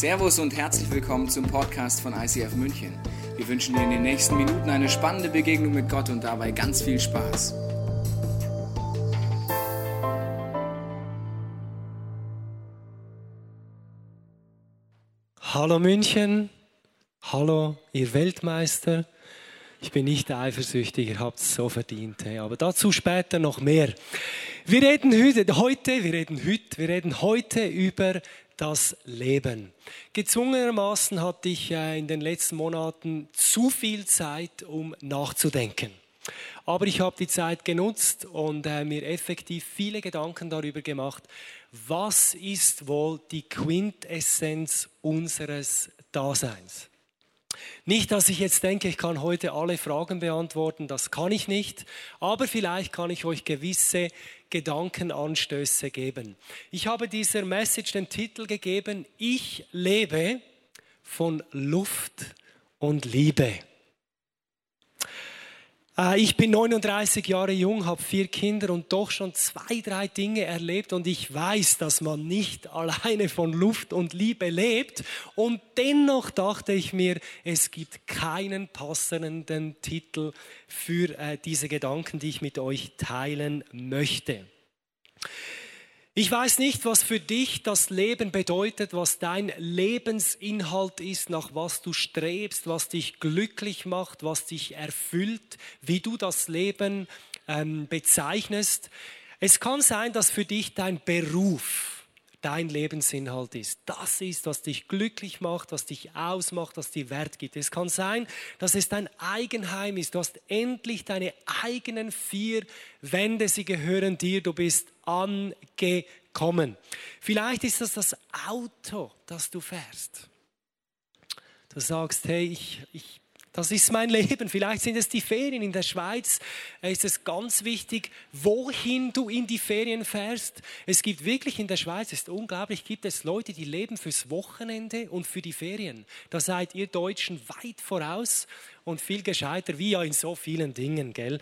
Servus und herzlich willkommen zum Podcast von ICF München. Wir wünschen dir in den nächsten Minuten eine spannende Begegnung mit Gott und dabei ganz viel Spaß. Hallo München, hallo ihr Weltmeister. Ich bin nicht eifersüchtig, ihr habt es so verdient. Hey. Aber dazu später noch mehr. Wir reden heute, wir reden heute, wir reden heute über das Leben. Gezwungenermaßen hatte ich in den letzten Monaten zu viel Zeit, um nachzudenken. Aber ich habe die Zeit genutzt und äh, mir effektiv viele Gedanken darüber gemacht, was ist wohl die Quintessenz unseres Daseins. Nicht, dass ich jetzt denke, ich kann heute alle Fragen beantworten, das kann ich nicht, aber vielleicht kann ich euch gewisse Gedankenanstöße geben. Ich habe dieser Message den Titel gegeben, ich lebe von Luft und Liebe. Äh, ich bin 39 Jahre jung, habe vier Kinder und doch schon zwei, drei Dinge erlebt und ich weiß, dass man nicht alleine von Luft und Liebe lebt. Und dennoch dachte ich mir, es gibt keinen passenden Titel für äh, diese Gedanken, die ich mit euch teilen möchte. Ich weiß nicht, was für dich das Leben bedeutet, was dein Lebensinhalt ist, nach was du strebst, was dich glücklich macht, was dich erfüllt, wie du das Leben ähm, bezeichnest. Es kann sein, dass für dich dein Beruf, dein Lebensinhalt ist. Das ist, was dich glücklich macht, was dich ausmacht, was dir Wert gibt. Es kann sein, dass es dein Eigenheim ist. Du hast endlich deine eigenen vier Wände, sie gehören dir, du bist angekommen. Vielleicht ist das das Auto, das du fährst. Du sagst, hey, ich, ich das ist mein Leben. Vielleicht sind es die Ferien. In der Schweiz ist es ganz wichtig, wohin du in die Ferien fährst. Es gibt wirklich in der Schweiz, es ist unglaublich, gibt es Leute, die leben fürs Wochenende und für die Ferien. Da seid ihr Deutschen weit voraus und viel gescheiter, wie ja in so vielen Dingen, gell?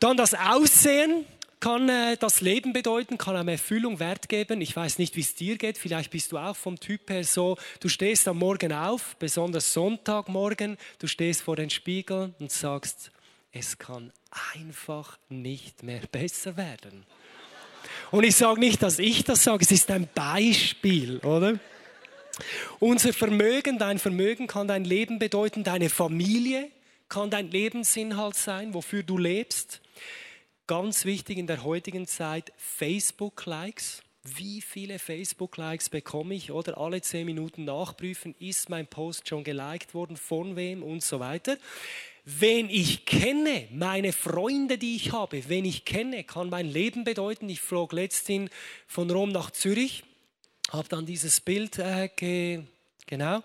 Dann das Aussehen kann äh, das Leben bedeuten, kann einem Erfüllung Wert geben. Ich weiß nicht, wie es dir geht. Vielleicht bist du auch vom Typ her so, du stehst am Morgen auf, besonders Sonntagmorgen, du stehst vor den Spiegel und sagst, es kann einfach nicht mehr besser werden. Und ich sage nicht, dass ich das sage, es ist ein Beispiel, oder? Unser Vermögen, dein Vermögen kann dein Leben bedeuten, deine Familie kann dein Lebensinhalt sein, wofür du lebst. Ganz wichtig in der heutigen Zeit, Facebook-Likes. Wie viele Facebook-Likes bekomme ich? Oder alle zehn Minuten nachprüfen, ist mein Post schon geliked worden, von wem und so weiter. Wen ich kenne, meine Freunde, die ich habe, wen ich kenne, kann mein Leben bedeuten. Ich flog letztens von Rom nach Zürich, habe dann dieses Bild äh, ge Genau.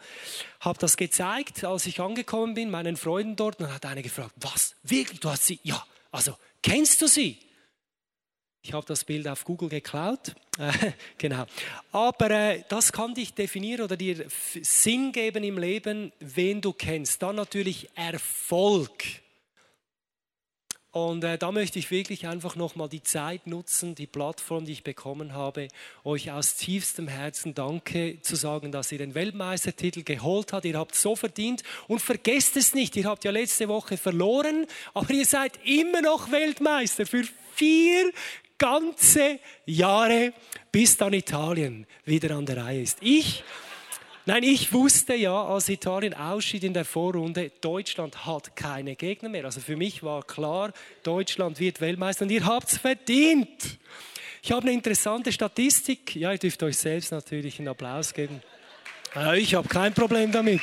Habe das gezeigt, als ich angekommen bin, meinen Freunden dort. Und dann hat einer gefragt, was? Wirklich? Du hast sie? Ja. Also, Kennst du sie? Ich habe das Bild auf Google geklaut. genau. Aber äh, das kann dich definieren oder dir Sinn geben im Leben, wen du kennst. Dann natürlich Erfolg. Und äh, da möchte ich wirklich einfach nochmal die Zeit nutzen, die Plattform, die ich bekommen habe, euch aus tiefstem Herzen Danke zu sagen, dass ihr den Weltmeistertitel geholt habt. Ihr habt so verdient und vergesst es nicht, ihr habt ja letzte Woche verloren, aber ihr seid immer noch Weltmeister für vier ganze Jahre, bis dann Italien wieder an der Reihe ist. Ich Nein, ich wusste ja, als Italien ausschied in der Vorrunde, Deutschland hat keine Gegner mehr. Also für mich war klar, Deutschland wird Weltmeister und ihr habt es verdient. Ich habe eine interessante Statistik. Ja, ihr dürft euch selbst natürlich einen Applaus geben. Ich habe kein Problem damit.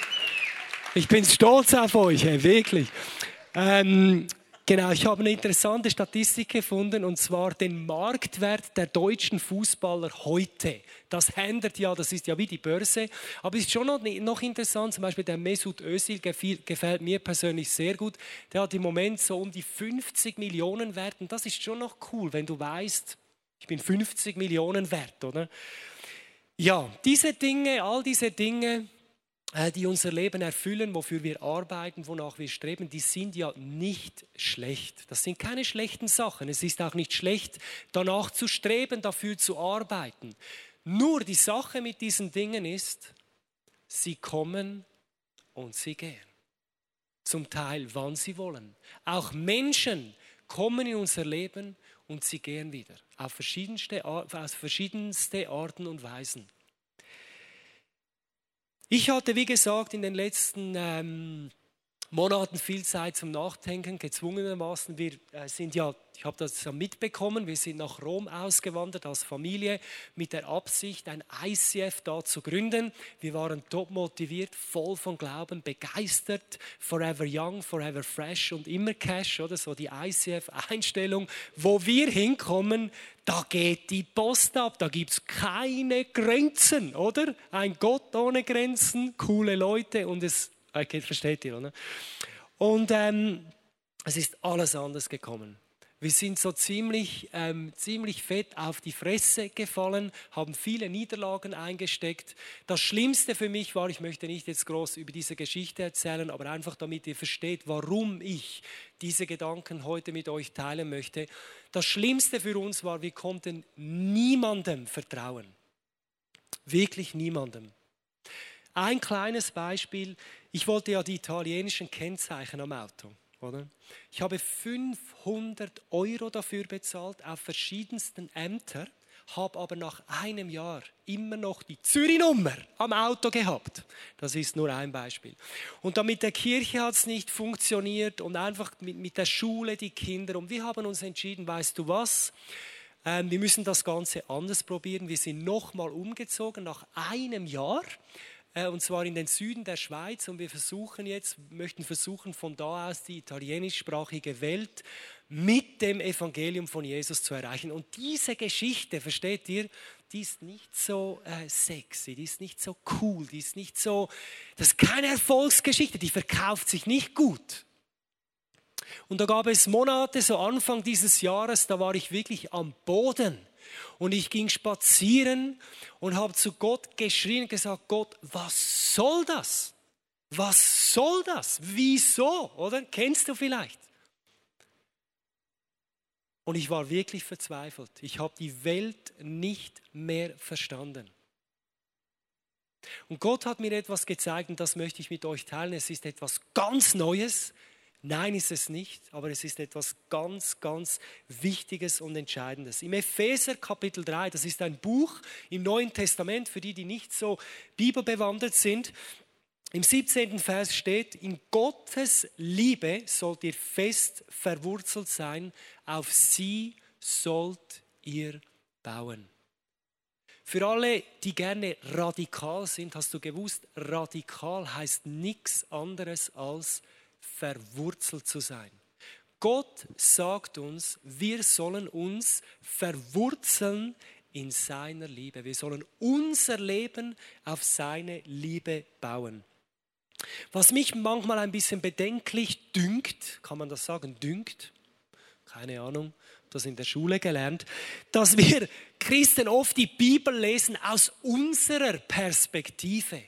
Ich bin stolz auf euch, wirklich. Ähm, Genau, ich habe eine interessante Statistik gefunden und zwar den Marktwert der deutschen Fußballer heute. Das ändert ja, das ist ja wie die Börse. Aber es ist schon noch interessant, zum Beispiel der Mesut Özil gefällt mir persönlich sehr gut. Der hat im Moment so um die 50 Millionen Wert und das ist schon noch cool, wenn du weißt, ich bin 50 Millionen wert, oder? Ja, diese Dinge, all diese Dinge, die unser Leben erfüllen, wofür wir arbeiten, wonach wir streben, die sind ja nicht schlecht. Das sind keine schlechten Sachen. Es ist auch nicht schlecht, danach zu streben, dafür zu arbeiten. Nur die Sache mit diesen Dingen ist, sie kommen und sie gehen. Zum Teil, wann sie wollen. Auch Menschen kommen in unser Leben und sie gehen wieder. Auf verschiedenste, auf verschiedenste Arten und Weisen. Ich hatte, wie gesagt, in den letzten ähm, Monaten viel Zeit zum Nachdenken, gezwungenermaßen. Wir äh, sind ja, ich habe das ja mitbekommen, wir sind nach Rom ausgewandert als Familie mit der Absicht, ein ICF da zu gründen. Wir waren top motiviert, voll von Glauben, begeistert, forever young, forever fresh und immer cash, oder so die ICF-Einstellung. Wo wir hinkommen, da geht die Post ab, da gibt es keine Grenzen, oder? Ein Gott ohne Grenzen, coole Leute und es Okay, versteht ihr, oder? Und ähm, es ist alles anders gekommen. Wir sind so ziemlich, ähm, ziemlich fett auf die Fresse gefallen, haben viele Niederlagen eingesteckt. Das Schlimmste für mich war, ich möchte nicht jetzt groß über diese Geschichte erzählen, aber einfach damit ihr versteht, warum ich diese Gedanken heute mit euch teilen möchte. Das Schlimmste für uns war, wir konnten niemandem vertrauen. Wirklich niemandem. Ein kleines Beispiel. Ich wollte ja die italienischen Kennzeichen am Auto. Oder? Ich habe 500 Euro dafür bezahlt auf verschiedensten Ämtern, habe aber nach einem Jahr immer noch die Zürich-Nummer am Auto gehabt. Das ist nur ein Beispiel. Und dann mit der Kirche hat es nicht funktioniert und einfach mit, mit der Schule die Kinder. Und wir haben uns entschieden, weißt du was? Ähm, wir müssen das Ganze anders probieren. Wir sind nochmal umgezogen nach einem Jahr und zwar in den Süden der Schweiz. Und wir versuchen jetzt, möchten versuchen, von da aus die italienischsprachige Welt mit dem Evangelium von Jesus zu erreichen. Und diese Geschichte, versteht ihr, die ist nicht so äh, sexy, die ist nicht so cool, die ist nicht so, das ist keine Erfolgsgeschichte, die verkauft sich nicht gut. Und da gab es Monate, so Anfang dieses Jahres, da war ich wirklich am Boden. Und ich ging spazieren und habe zu Gott geschrien und gesagt, Gott, was soll das? Was soll das? Wieso? Oder kennst du vielleicht? Und ich war wirklich verzweifelt. Ich habe die Welt nicht mehr verstanden. Und Gott hat mir etwas gezeigt und das möchte ich mit euch teilen. Es ist etwas ganz Neues. Nein, ist es nicht, aber es ist etwas ganz, ganz Wichtiges und Entscheidendes. Im Epheser Kapitel 3, das ist ein Buch im Neuen Testament, für die, die nicht so bibelbewandert sind, im 17. Vers steht, in Gottes Liebe sollt ihr fest verwurzelt sein, auf sie sollt ihr bauen. Für alle, die gerne radikal sind, hast du gewusst, radikal heißt nichts anderes als verwurzelt zu sein. Gott sagt uns, wir sollen uns verwurzeln in seiner Liebe. Wir sollen unser Leben auf seine Liebe bauen. Was mich manchmal ein bisschen bedenklich dünkt, kann man das sagen, dünkt, keine Ahnung, das in der Schule gelernt, dass wir Christen oft die Bibel lesen aus unserer Perspektive.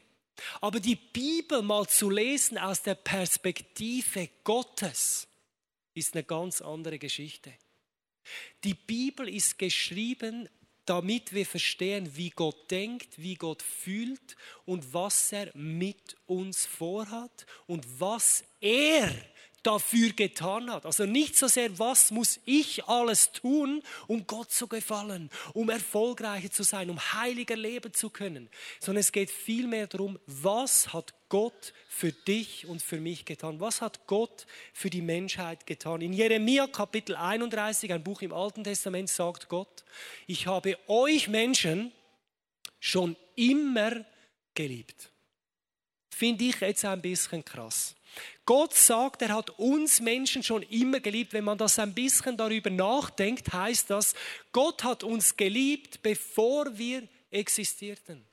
Aber die Bibel mal zu lesen aus der Perspektive Gottes ist eine ganz andere Geschichte. Die Bibel ist geschrieben, damit wir verstehen, wie Gott denkt, wie Gott fühlt und was er mit uns vorhat und was er dafür getan hat. Also nicht so sehr, was muss ich alles tun, um Gott zu gefallen, um erfolgreicher zu sein, um heiliger leben zu können, sondern es geht vielmehr darum, was hat Gott für dich und für mich getan? Was hat Gott für die Menschheit getan? In Jeremia Kapitel 31, ein Buch im Alten Testament, sagt Gott, ich habe euch Menschen schon immer geliebt. Finde ich jetzt ein bisschen krass. Gott sagt, er hat uns Menschen schon immer geliebt. Wenn man das ein bisschen darüber nachdenkt, heißt das, Gott hat uns geliebt, bevor wir existierten.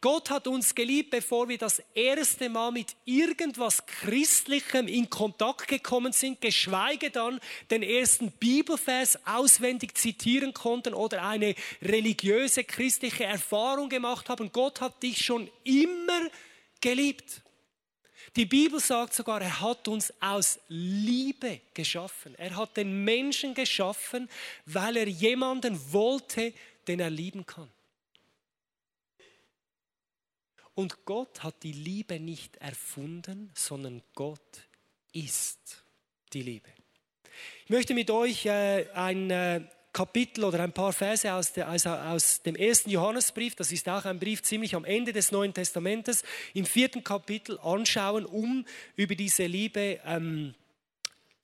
Gott hat uns geliebt, bevor wir das erste Mal mit irgendwas Christlichem in Kontakt gekommen sind, geschweige dann den ersten Bibelvers auswendig zitieren konnten oder eine religiöse christliche Erfahrung gemacht haben. Gott hat dich schon immer geliebt. Die Bibel sagt sogar, er hat uns aus Liebe geschaffen. Er hat den Menschen geschaffen, weil er jemanden wollte, den er lieben kann. Und Gott hat die Liebe nicht erfunden, sondern Gott ist die Liebe. Ich möchte mit euch äh, ein äh, Kapitel oder ein paar Verse aus, der, also aus dem ersten Johannesbrief, das ist auch ein Brief ziemlich am Ende des Neuen Testamentes, im vierten Kapitel anschauen, um über diese Liebe, ähm,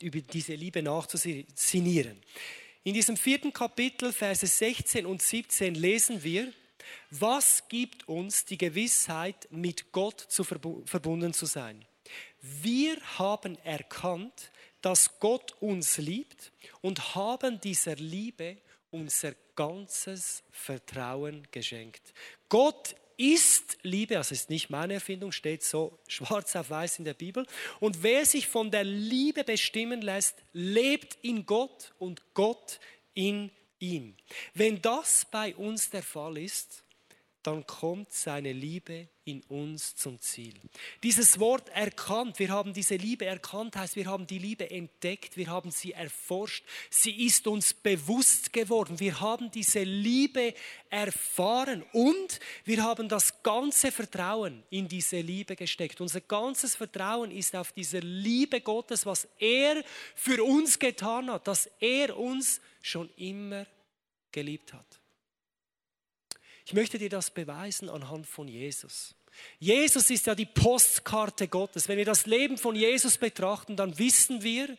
über diese Liebe nachzusinieren. In diesem vierten Kapitel, Verse 16 und 17 lesen wir, was gibt uns die Gewissheit, mit Gott zu verbunden zu sein? Wir haben erkannt, dass Gott uns liebt und haben dieser Liebe unser ganzes Vertrauen geschenkt. Gott ist Liebe, also ist nicht meine Erfindung, steht so schwarz auf weiß in der Bibel. Und wer sich von der Liebe bestimmen lässt, lebt in Gott und Gott in ihm. Wenn das bei uns der Fall ist, dann kommt seine Liebe in uns zum Ziel. Dieses Wort erkannt, wir haben diese Liebe erkannt, heißt, wir haben die Liebe entdeckt, wir haben sie erforscht, sie ist uns bewusst geworden, wir haben diese Liebe erfahren und wir haben das ganze Vertrauen in diese Liebe gesteckt. Unser ganzes Vertrauen ist auf diese Liebe Gottes, was er für uns getan hat, dass er uns schon immer geliebt hat. Ich möchte dir das beweisen anhand von Jesus. Jesus ist ja die Postkarte Gottes. Wenn wir das Leben von Jesus betrachten, dann wissen wir,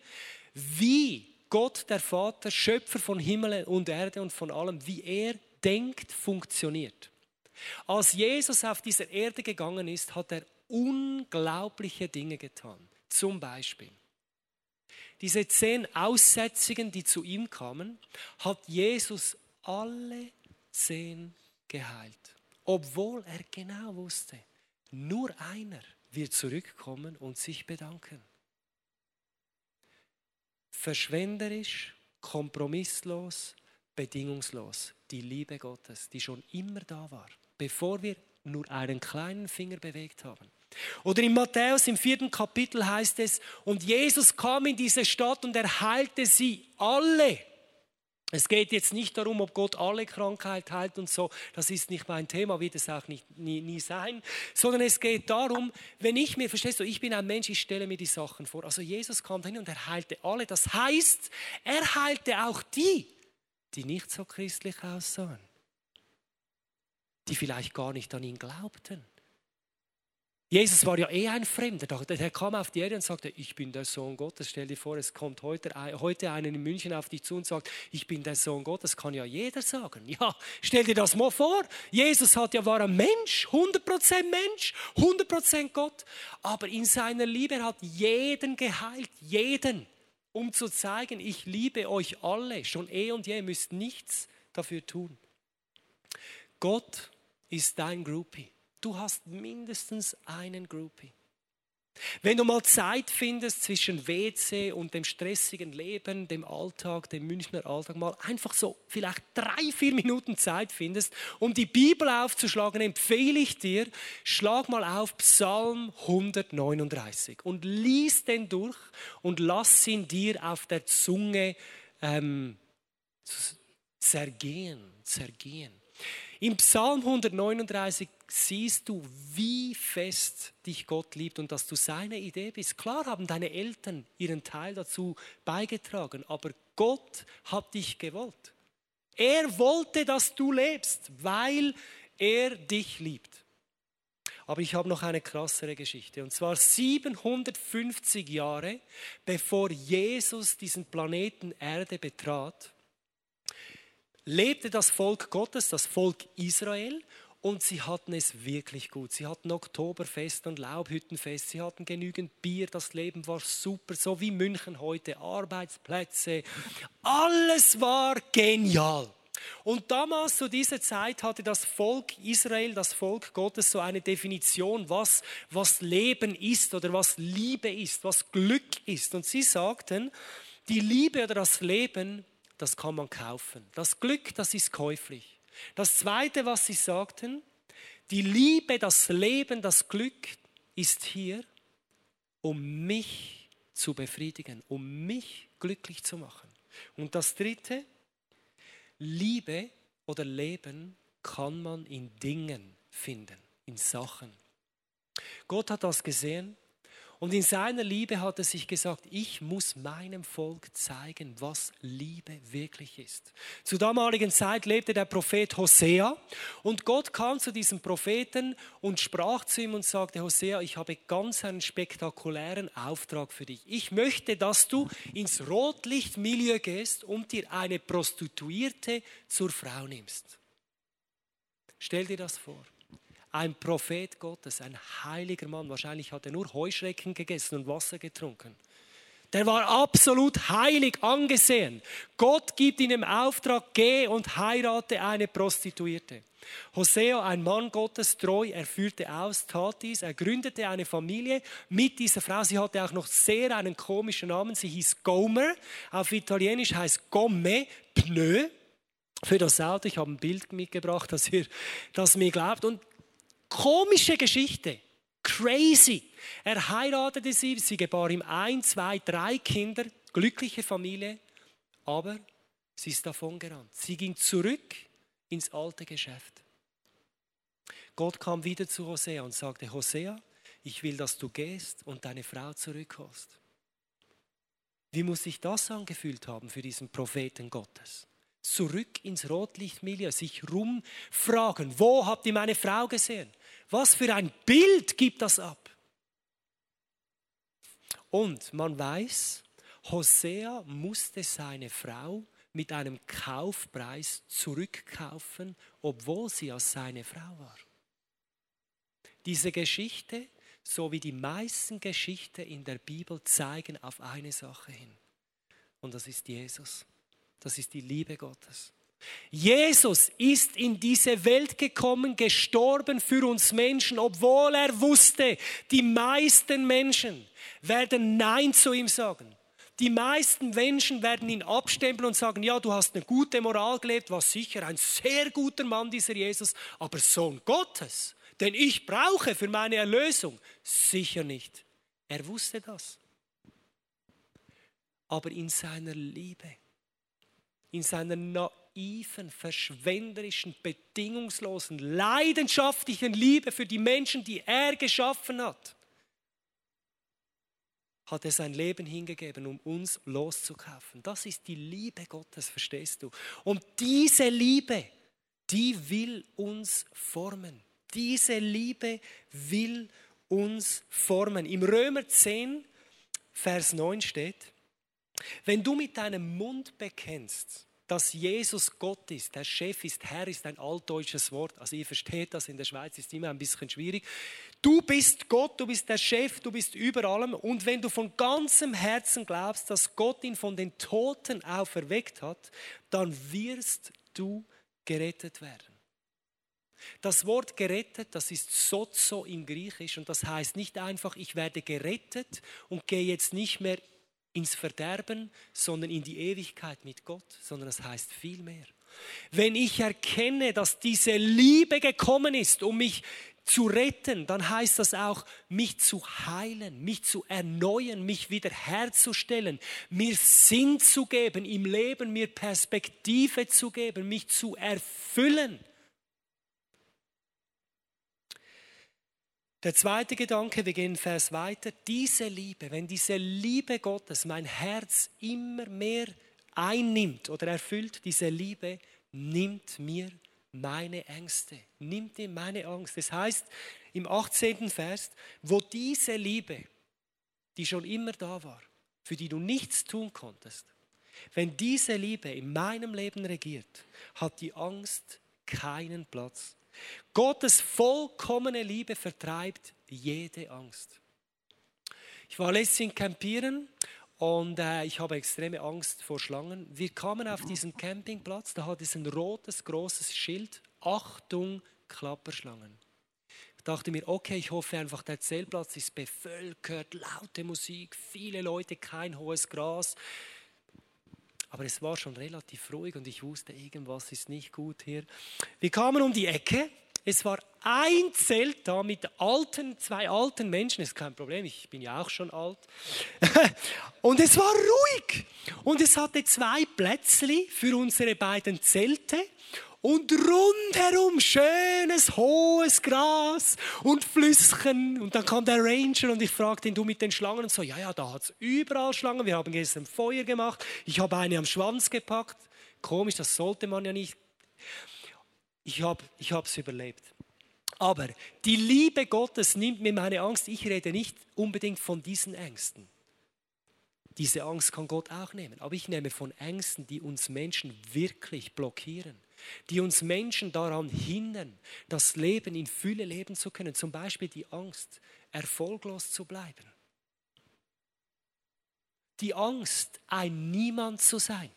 wie Gott, der Vater, Schöpfer von Himmel und Erde und von allem, wie er denkt, funktioniert. Als Jesus auf dieser Erde gegangen ist, hat er unglaubliche Dinge getan. Zum Beispiel diese zehn Aussätzigen, die zu ihm kamen, hat Jesus alle zehn geheilt. Obwohl er genau wusste, nur einer wird zurückkommen und sich bedanken. Verschwenderisch, kompromisslos, bedingungslos. Die Liebe Gottes, die schon immer da war, bevor wir nur einen kleinen Finger bewegt haben. Oder in Matthäus im vierten Kapitel heißt es, und Jesus kam in diese Stadt und er heilte sie alle. Es geht jetzt nicht darum, ob Gott alle Krankheit heilt und so. Das ist nicht mein Thema, wird es auch nicht, nie, nie sein. Sondern es geht darum, wenn ich mir, verstehst du, ich bin ein Mensch, ich stelle mir die Sachen vor. Also Jesus kam dahin und er heilte alle. Das heißt, er heilte auch die, die nicht so christlich aussahen. Die vielleicht gar nicht an ihn glaubten. Jesus war ja eh ein Fremder. Er kam auf die Erde und sagte, ich bin der Sohn Gottes. Stell dir vor, es kommt heute, heute einer in München auf dich zu und sagt, ich bin der Sohn Gottes. Kann ja jeder sagen. Ja, stell dir das mal vor. Jesus hat ja, war ein Mensch, 100% Mensch, 100% Gott. Aber in seiner Liebe hat jeden geheilt, jeden. Um zu zeigen, ich liebe euch alle. Schon eh und je, ihr müsst nichts dafür tun. Gott ist dein Groupie. Du hast mindestens einen Groupie. Wenn du mal Zeit findest zwischen WC und dem stressigen Leben, dem Alltag, dem Münchner Alltag, mal einfach so vielleicht drei, vier Minuten Zeit findest, um die Bibel aufzuschlagen, empfehle ich dir, schlag mal auf Psalm 139 und lies den durch und lass ihn dir auf der Zunge ähm, zergehen, zergehen. Im Psalm 139 siehst du, wie fest dich Gott liebt und dass du seine Idee bist. Klar haben deine Eltern ihren Teil dazu beigetragen, aber Gott hat dich gewollt. Er wollte, dass du lebst, weil er dich liebt. Aber ich habe noch eine krassere Geschichte. Und zwar 750 Jahre bevor Jesus diesen Planeten Erde betrat, lebte das Volk Gottes, das Volk Israel, und sie hatten es wirklich gut. Sie hatten Oktoberfest und Laubhüttenfest, sie hatten genügend Bier, das Leben war super, so wie München heute, Arbeitsplätze, alles war genial. Und damals zu dieser Zeit hatte das Volk Israel, das Volk Gottes, so eine Definition, was, was Leben ist oder was Liebe ist, was Glück ist. Und sie sagten, die Liebe oder das Leben das kann man kaufen. Das Glück, das ist käuflich. Das Zweite, was sie sagten, die Liebe, das Leben, das Glück ist hier, um mich zu befriedigen, um mich glücklich zu machen. Und das Dritte, Liebe oder Leben kann man in Dingen finden. in Sachen. Gott hat das gesehen und in seiner Liebe hat er sich gesagt, ich muss meinem Volk zeigen, was Liebe wirklich ist. Zur damaligen Zeit lebte der Prophet Hosea und Gott kam zu diesem Propheten und sprach zu ihm und sagte, Hosea, ich habe ganz einen spektakulären Auftrag für dich. Ich möchte, dass du ins Rotlichtmilieu gehst und dir eine Prostituierte zur Frau nimmst. Stell dir das vor ein Prophet Gottes, ein heiliger Mann. Wahrscheinlich hat er nur Heuschrecken gegessen und Wasser getrunken. Der war absolut heilig angesehen. Gott gibt ihm im Auftrag, geh und heirate eine Prostituierte. Hosea, ein Mann Gottes, treu, er führte aus, tat dies, er gründete eine Familie mit dieser Frau. Sie hatte auch noch sehr einen komischen Namen. Sie hieß Gomer. Auf Italienisch heißt Gomme, Pneu. Für das Auto, ich habe ein Bild mitgebracht, dass ihr das mir glaubt. Und Komische Geschichte. Crazy. Er heiratete sie, sie gebar ihm ein, zwei, drei Kinder, glückliche Familie, aber sie ist davon gerannt. Sie ging zurück ins alte Geschäft. Gott kam wieder zu Hosea und sagte, Hosea, ich will, dass du gehst und deine Frau zurückholst. Wie muss sich das angefühlt haben für diesen Propheten Gottes? Zurück ins Rotlichtmilieu, sich rumfragen, wo habt ihr meine Frau gesehen? Was für ein Bild gibt das ab? Und man weiß, Hosea musste seine Frau mit einem Kaufpreis zurückkaufen, obwohl sie als seine Frau war. Diese Geschichte, so wie die meisten Geschichten in der Bibel, zeigen auf eine Sache hin. Und das ist Jesus. Das ist die Liebe Gottes. Jesus ist in diese Welt gekommen, gestorben für uns Menschen, obwohl er wusste, die meisten Menschen werden Nein zu ihm sagen. Die meisten Menschen werden ihn abstempeln und sagen, ja, du hast eine gute Moral gelebt, war sicher ein sehr guter Mann, dieser Jesus, aber Sohn Gottes, den ich brauche für meine Erlösung, sicher nicht. Er wusste das. Aber in seiner Liebe, in seiner naiven, verschwenderischen, bedingungslosen, leidenschaftlichen Liebe für die Menschen, die er geschaffen hat, hat er sein Leben hingegeben, um uns loszukaufen. Das ist die Liebe Gottes, verstehst du? Und diese Liebe, die will uns formen. Diese Liebe will uns formen. Im Römer 10, Vers 9 steht, wenn du mit deinem Mund bekennst, dass Jesus Gott ist, der Chef ist, Herr ist ein altdeutsches Wort. Also ihr versteht das, in der Schweiz ist immer ein bisschen schwierig. Du bist Gott, du bist der Chef, du bist über allem. Und wenn du von ganzem Herzen glaubst, dass Gott ihn von den Toten auferweckt hat, dann wirst du gerettet werden. Das Wort gerettet, das ist sozo im Griechisch und das heißt nicht einfach, ich werde gerettet und gehe jetzt nicht mehr ins Verderben, sondern in die Ewigkeit mit Gott, sondern es das heißt viel mehr. Wenn ich erkenne, dass diese Liebe gekommen ist, um mich zu retten, dann heißt das auch, mich zu heilen, mich zu erneuern, mich wiederherzustellen, mir Sinn zu geben im Leben, mir Perspektive zu geben, mich zu erfüllen. Der zweite Gedanke, wir gehen Vers weiter, diese Liebe, wenn diese Liebe Gottes mein Herz immer mehr einnimmt oder erfüllt, diese Liebe nimmt mir meine Ängste, nimmt mir meine Angst. Das heißt im 18. Vers, wo diese Liebe, die schon immer da war, für die du nichts tun konntest, wenn diese Liebe in meinem Leben regiert, hat die Angst keinen Platz. Gottes vollkommene Liebe vertreibt jede Angst. Ich war letztens campieren und äh, ich habe extreme Angst vor Schlangen. Wir kamen auf diesen Campingplatz, da hat es ein rotes, großes Schild, Achtung, Klapperschlangen. Ich dachte mir, okay, ich hoffe einfach, der Zeltplatz ist bevölkert, laute Musik, viele Leute, kein hohes Gras. Aber es war schon relativ ruhig und ich wusste, irgendwas ist nicht gut hier. Wir kamen um die Ecke. Es war ein Zelt da mit alten, zwei alten Menschen. Ist kein Problem, ich bin ja auch schon alt. und es war ruhig. Und es hatte zwei Plätzli für unsere beiden Zelte. Und rundherum schönes, hohes Gras und Flüsschen. Und dann kam der Ranger und ich fragte ihn, du mit den Schlangen? Und so, ja, ja, da hat es überall Schlangen. Wir haben gestern Feuer gemacht. Ich habe eine am Schwanz gepackt. Komisch, das sollte man ja nicht. Ich habe es überlebt. Aber die Liebe Gottes nimmt mir meine Angst. Ich rede nicht unbedingt von diesen Ängsten. Diese Angst kann Gott auch nehmen. Aber ich nehme von Ängsten, die uns Menschen wirklich blockieren, die uns Menschen daran hindern, das Leben in Fülle leben zu können. Zum Beispiel die Angst, erfolglos zu bleiben. Die Angst, ein Niemand zu sein.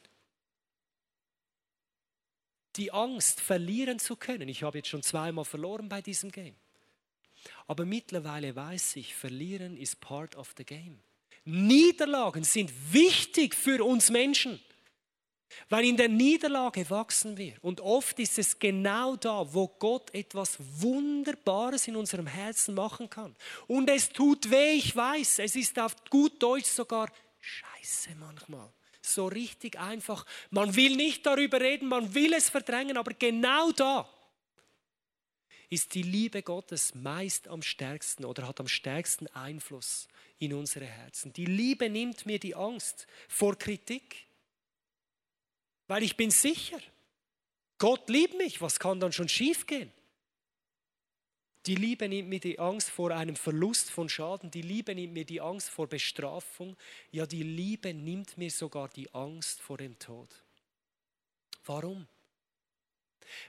Die Angst, verlieren zu können. Ich habe jetzt schon zweimal verloren bei diesem Game. Aber mittlerweile weiß ich, verlieren ist part of the game. Niederlagen sind wichtig für uns Menschen. Weil in der Niederlage wachsen wir. Und oft ist es genau da, wo Gott etwas Wunderbares in unserem Herzen machen kann. Und es tut weh, ich weiß. Es ist auf gut Deutsch sogar scheiße manchmal. So richtig einfach. Man will nicht darüber reden, man will es verdrängen, aber genau da ist die Liebe Gottes meist am stärksten oder hat am stärksten Einfluss in unsere Herzen. Die Liebe nimmt mir die Angst vor Kritik, weil ich bin sicher, Gott liebt mich, was kann dann schon schiefgehen? Die Liebe nimmt mir die Angst vor einem Verlust von Schaden, die Liebe nimmt mir die Angst vor Bestrafung, ja die Liebe nimmt mir sogar die Angst vor dem Tod. Warum?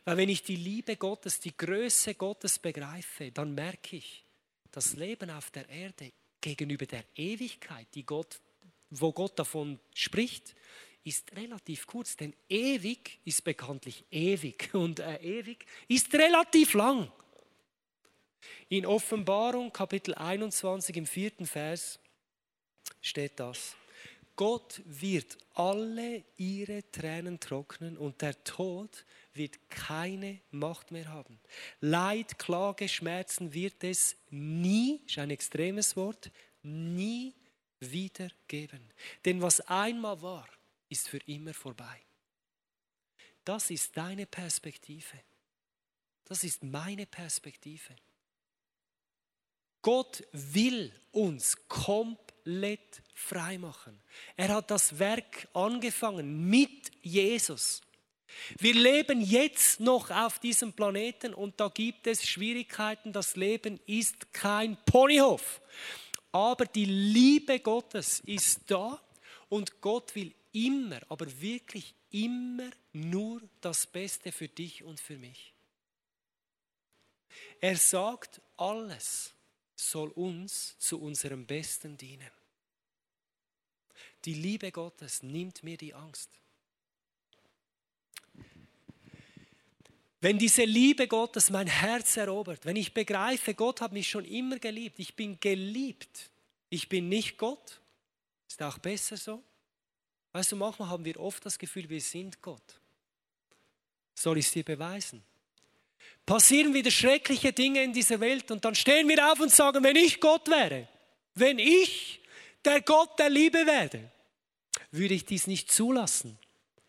Weil wenn ich die Liebe Gottes, die Größe Gottes begreife, dann merke ich, das Leben auf der Erde gegenüber der Ewigkeit, die Gott, wo Gott davon spricht, ist relativ kurz, denn ewig ist bekanntlich ewig und äh, ewig ist relativ lang. In Offenbarung Kapitel 21 im vierten Vers steht das. Gott wird alle ihre Tränen trocknen und der Tod wird keine Macht mehr haben. Leid, Klage, Schmerzen wird es nie, ist ein extremes Wort, nie wieder geben. Denn was einmal war, ist für immer vorbei. Das ist deine Perspektive. Das ist meine Perspektive. Gott will uns komplett frei machen. Er hat das Werk angefangen mit Jesus. Wir leben jetzt noch auf diesem Planeten und da gibt es Schwierigkeiten. Das Leben ist kein Ponyhof. Aber die Liebe Gottes ist da und Gott will immer, aber wirklich immer nur das Beste für dich und für mich. Er sagt, alles soll uns zu unserem Besten dienen. Die Liebe Gottes nimmt mir die Angst. Wenn diese Liebe Gottes mein Herz erobert, wenn ich begreife, Gott hat mich schon immer geliebt, ich bin geliebt, ich bin nicht Gott, ist auch besser so. Weißt du, manchmal haben wir oft das Gefühl, wir sind Gott. Soll ich es dir beweisen? Passieren wieder schreckliche Dinge in dieser Welt und dann stehen wir auf und sagen, wenn ich Gott wäre, wenn ich der Gott der Liebe werde, würde ich dies nicht zulassen.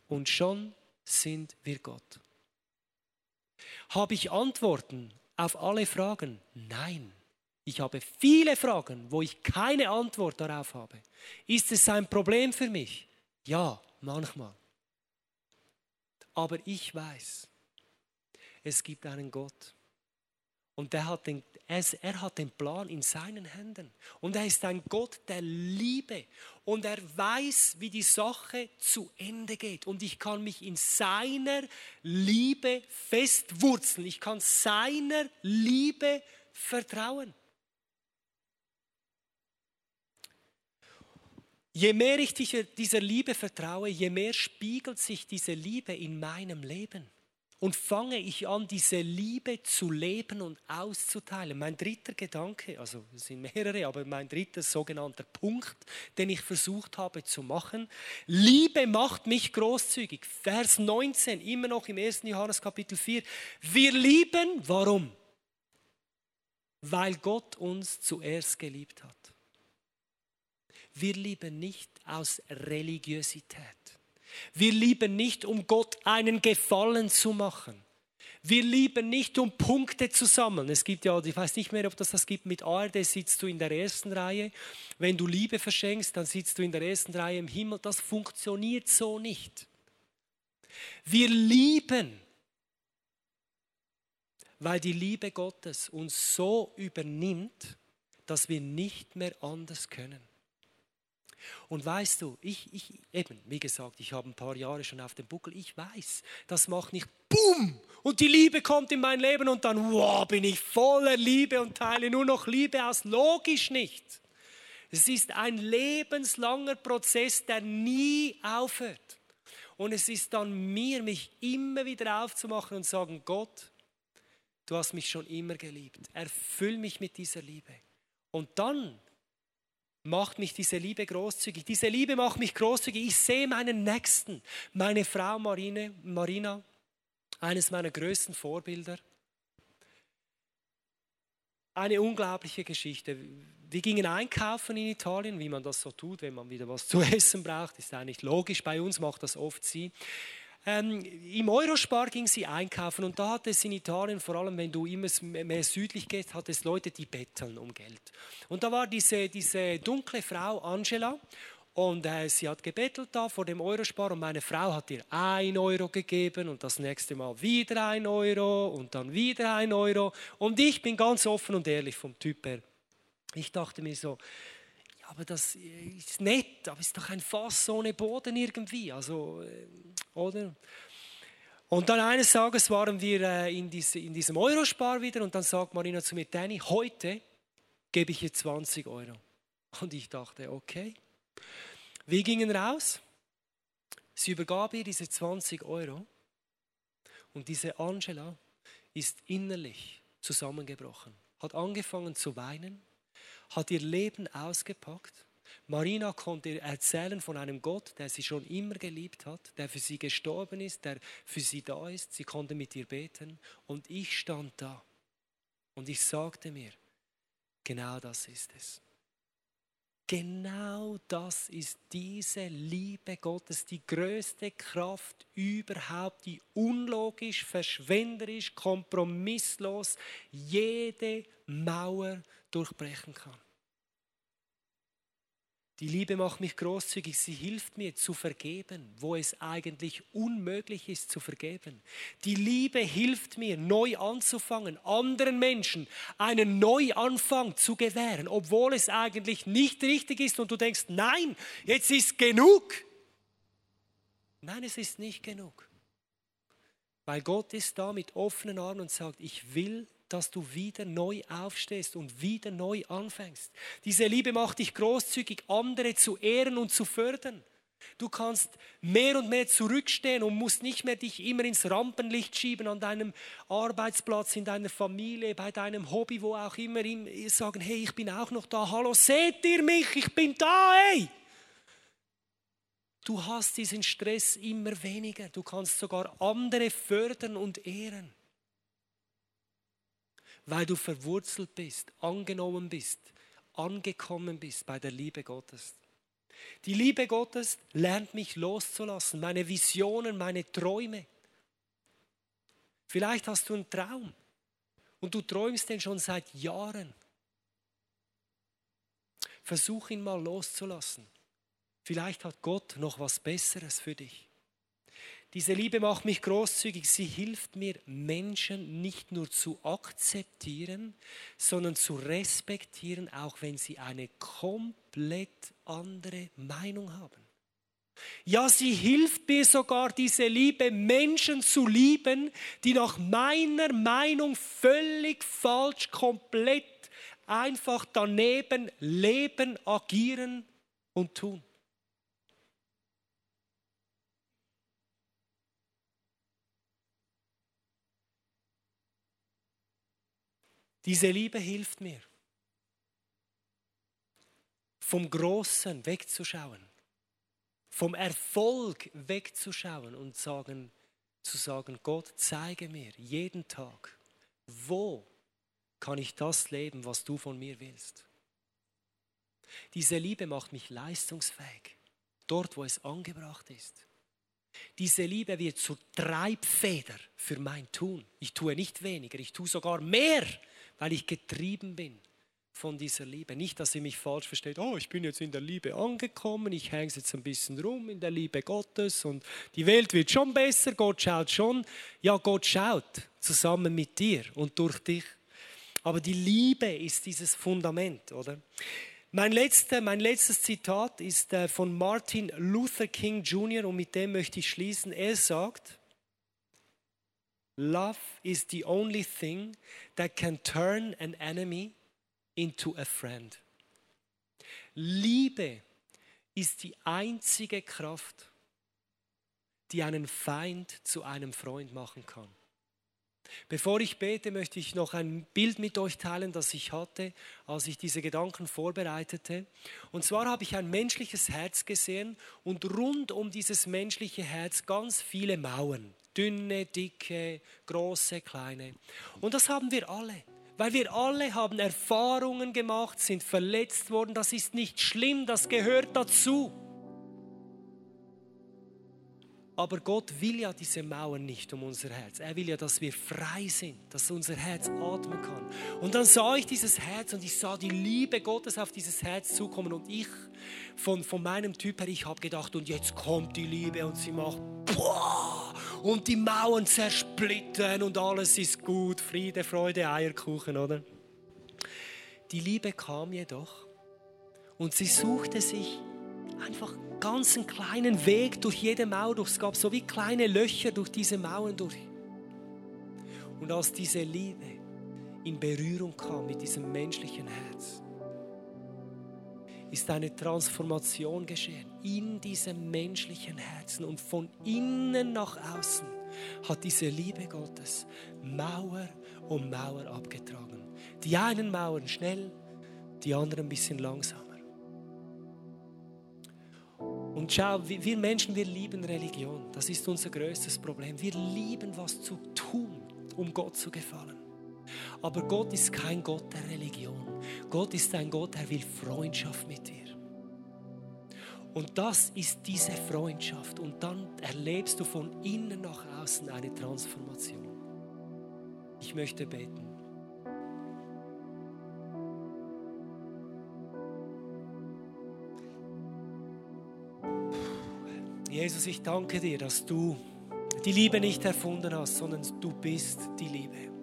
Und schon sind wir Gott. Habe ich Antworten auf alle Fragen? Nein. Ich habe viele Fragen, wo ich keine Antwort darauf habe. Ist es ein Problem für mich? Ja, manchmal. Aber ich weiß, es gibt einen Gott. Und der hat den, er hat den Plan in seinen Händen. Und er ist ein Gott der Liebe. Und er weiß, wie die Sache zu Ende geht. Und ich kann mich in seiner Liebe festwurzeln. Ich kann seiner Liebe vertrauen. Je mehr ich dieser Liebe vertraue, je mehr spiegelt sich diese Liebe in meinem Leben und fange ich an, diese Liebe zu leben und auszuteilen. Mein dritter Gedanke, also es sind mehrere, aber mein dritter sogenannter Punkt, den ich versucht habe zu machen, Liebe macht mich großzügig. Vers 19, immer noch im 1. Johannes Kapitel 4. Wir lieben, warum? Weil Gott uns zuerst geliebt hat. Wir lieben nicht aus Religiosität. Wir lieben nicht, um Gott einen Gefallen zu machen. Wir lieben nicht, um Punkte zu sammeln. Es gibt ja, ich weiß nicht mehr, ob das das gibt, mit ARD sitzt du in der ersten Reihe. Wenn du Liebe verschenkst, dann sitzt du in der ersten Reihe im Himmel. Das funktioniert so nicht. Wir lieben, weil die Liebe Gottes uns so übernimmt, dass wir nicht mehr anders können. Und weißt du, ich, ich, eben, wie gesagt, ich habe ein paar Jahre schon auf dem Buckel, ich weiß, das macht nicht BUM und die Liebe kommt in mein Leben und dann, wow, bin ich voller Liebe und teile nur noch Liebe aus. Logisch nicht. Es ist ein lebenslanger Prozess, der nie aufhört. Und es ist dann mir, mich immer wieder aufzumachen und sagen, Gott, du hast mich schon immer geliebt. Erfüll mich mit dieser Liebe. Und dann macht mich diese Liebe großzügig. Diese Liebe macht mich großzügig. Ich sehe meinen Nächsten, meine Frau Marine, Marina, eines meiner größten Vorbilder. Eine unglaubliche Geschichte. Wir gingen einkaufen in Italien, wie man das so tut, wenn man wieder was zu essen braucht. Ist eigentlich logisch. Bei uns macht das oft sie. Ähm, Im Eurospar ging sie einkaufen und da hat es in Italien, vor allem wenn du immer mehr südlich gehst, hat es Leute, die betteln um Geld. Und da war diese, diese dunkle Frau Angela und äh, sie hat gebettelt da vor dem Eurospar und meine Frau hat ihr ein Euro gegeben und das nächste Mal wieder ein Euro und dann wieder ein Euro. Und ich bin ganz offen und ehrlich vom Typ her. Ich dachte mir so, aber das ist nett, aber es ist doch ein Fass ohne Boden irgendwie. Also, äh, oder? Und dann eines Tages waren wir äh, in, in diesem Eurospar wieder und dann sagt Marina zu mir, Danny, heute gebe ich ihr 20 Euro. Und ich dachte, okay. Wir gingen raus, sie übergab ihr diese 20 Euro und diese Angela ist innerlich zusammengebrochen, hat angefangen zu weinen hat ihr Leben ausgepackt. Marina konnte erzählen von einem Gott, der sie schon immer geliebt hat, der für sie gestorben ist, der für sie da ist. Sie konnte mit ihr beten. Und ich stand da und ich sagte mir, genau das ist es. Genau das ist diese Liebe Gottes, die größte Kraft überhaupt, die unlogisch, verschwenderisch, kompromisslos jede Mauer durchbrechen kann. Die Liebe macht mich großzügig, sie hilft mir zu vergeben, wo es eigentlich unmöglich ist zu vergeben. Die Liebe hilft mir, neu anzufangen, anderen Menschen einen Neuanfang zu gewähren, obwohl es eigentlich nicht richtig ist und du denkst, nein, jetzt ist genug. Nein, es ist nicht genug. Weil Gott ist da mit offenen Armen und sagt, ich will dass du wieder neu aufstehst und wieder neu anfängst. Diese Liebe macht dich großzügig, andere zu ehren und zu fördern. Du kannst mehr und mehr zurückstehen und musst nicht mehr dich immer ins Rampenlicht schieben an deinem Arbeitsplatz, in deiner Familie, bei deinem Hobby, wo auch immer, sagen, hey, ich bin auch noch da, hallo, seht ihr mich, ich bin da, hey. Du hast diesen Stress immer weniger, du kannst sogar andere fördern und ehren weil du verwurzelt bist, angenommen bist, angekommen bist bei der Liebe Gottes. Die Liebe Gottes lernt mich loszulassen, meine Visionen, meine Träume. Vielleicht hast du einen Traum und du träumst den schon seit Jahren. Versuch ihn mal loszulassen. Vielleicht hat Gott noch was Besseres für dich. Diese Liebe macht mich großzügig. Sie hilft mir, Menschen nicht nur zu akzeptieren, sondern zu respektieren, auch wenn sie eine komplett andere Meinung haben. Ja, sie hilft mir sogar, diese Liebe Menschen zu lieben, die nach meiner Meinung völlig falsch, komplett einfach daneben leben, agieren und tun. Diese Liebe hilft mir, vom Großen wegzuschauen, vom Erfolg wegzuschauen und sagen, zu sagen, Gott, zeige mir jeden Tag, wo kann ich das leben, was du von mir willst. Diese Liebe macht mich leistungsfähig, dort, wo es angebracht ist. Diese Liebe wird zur Treibfeder für mein Tun. Ich tue nicht weniger, ich tue sogar mehr, weil ich getrieben bin von dieser Liebe. Nicht, dass ihr mich falsch versteht, oh, ich bin jetzt in der Liebe angekommen, ich hänge jetzt ein bisschen rum in der Liebe Gottes und die Welt wird schon besser, Gott schaut schon. Ja, Gott schaut zusammen mit dir und durch dich. Aber die Liebe ist dieses Fundament, oder? Mein, letzter, mein letztes Zitat ist äh, von Martin Luther King Jr. und mit dem möchte ich schließen. Er sagt, Love is the only thing that can turn an enemy into a friend. Liebe ist die einzige Kraft, die einen Feind zu einem Freund machen kann. Bevor ich bete, möchte ich noch ein Bild mit euch teilen, das ich hatte, als ich diese Gedanken vorbereitete. Und zwar habe ich ein menschliches Herz gesehen und rund um dieses menschliche Herz ganz viele Mauern. Dünne, dicke, große, kleine. Und das haben wir alle. Weil wir alle haben Erfahrungen gemacht, sind verletzt worden. Das ist nicht schlimm, das gehört dazu. Aber Gott will ja diese Mauern nicht um unser Herz. Er will ja, dass wir frei sind, dass unser Herz atmen kann. Und dann sah ich dieses Herz und ich sah die Liebe Gottes auf dieses Herz zukommen. Und ich, von, von meinem Typ her, ich habe gedacht, und jetzt kommt die Liebe und sie macht, boah, und die Mauern zersplitten und alles ist gut, Friede, Freude, Eierkuchen, oder? Die Liebe kam jedoch und sie suchte sich einfach ganz einen kleinen Weg durch jede Mauer durch. Es gab so wie kleine Löcher durch diese Mauern durch. Und als diese Liebe in Berührung kam mit diesem menschlichen Herz, ist eine Transformation geschehen in diesem menschlichen Herzen und von innen nach außen hat diese Liebe Gottes Mauer um Mauer abgetragen. Die einen Mauern schnell, die anderen ein bisschen langsam. Und schau, wir Menschen, wir lieben Religion. Das ist unser größtes Problem. Wir lieben was zu tun, um Gott zu gefallen. Aber Gott ist kein Gott der Religion. Gott ist ein Gott, der will Freundschaft mit dir. Und das ist diese Freundschaft. Und dann erlebst du von innen nach außen eine Transformation. Ich möchte beten. Jesus, ich danke dir, dass du die Liebe nicht erfunden hast, sondern du bist die Liebe.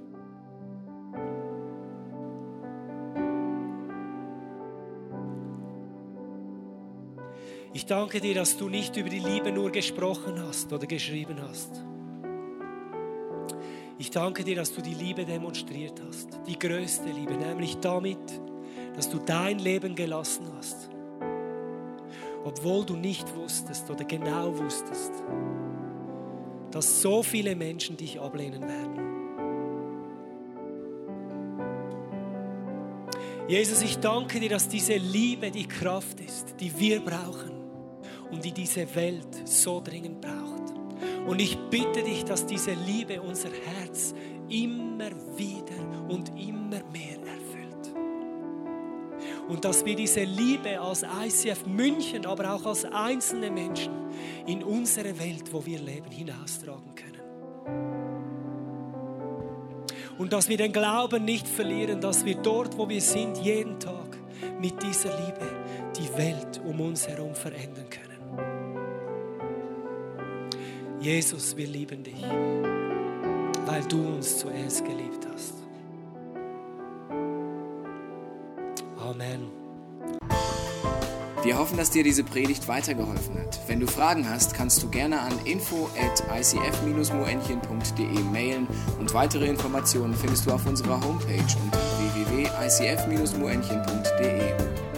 Danke dir, dass du nicht über die Liebe nur gesprochen hast oder geschrieben hast. Ich danke dir, dass du die Liebe demonstriert hast, die größte Liebe, nämlich damit, dass du dein Leben gelassen hast obwohl du nicht wusstest oder genau wusstest, dass so viele Menschen dich ablehnen werden. Jesus, ich danke dir, dass diese Liebe die Kraft ist, die wir brauchen die diese Welt so dringend braucht. Und ich bitte dich, dass diese Liebe unser Herz immer wieder und immer mehr und dass wir diese Liebe als ICF München, aber auch als einzelne Menschen in unsere Welt, wo wir leben, hinaustragen können. Und dass wir den Glauben nicht verlieren, dass wir dort, wo wir sind, jeden Tag mit dieser Liebe die Welt um uns herum verändern können. Jesus, wir lieben dich, weil du uns zuerst geliebt hast. Amen. Wir hoffen, dass dir diese Predigt weitergeholfen hat. Wenn du Fragen hast, kannst du gerne an info at icf-moenchen.de mailen und weitere Informationen findest du auf unserer Homepage unter www.icf-moenchen.de.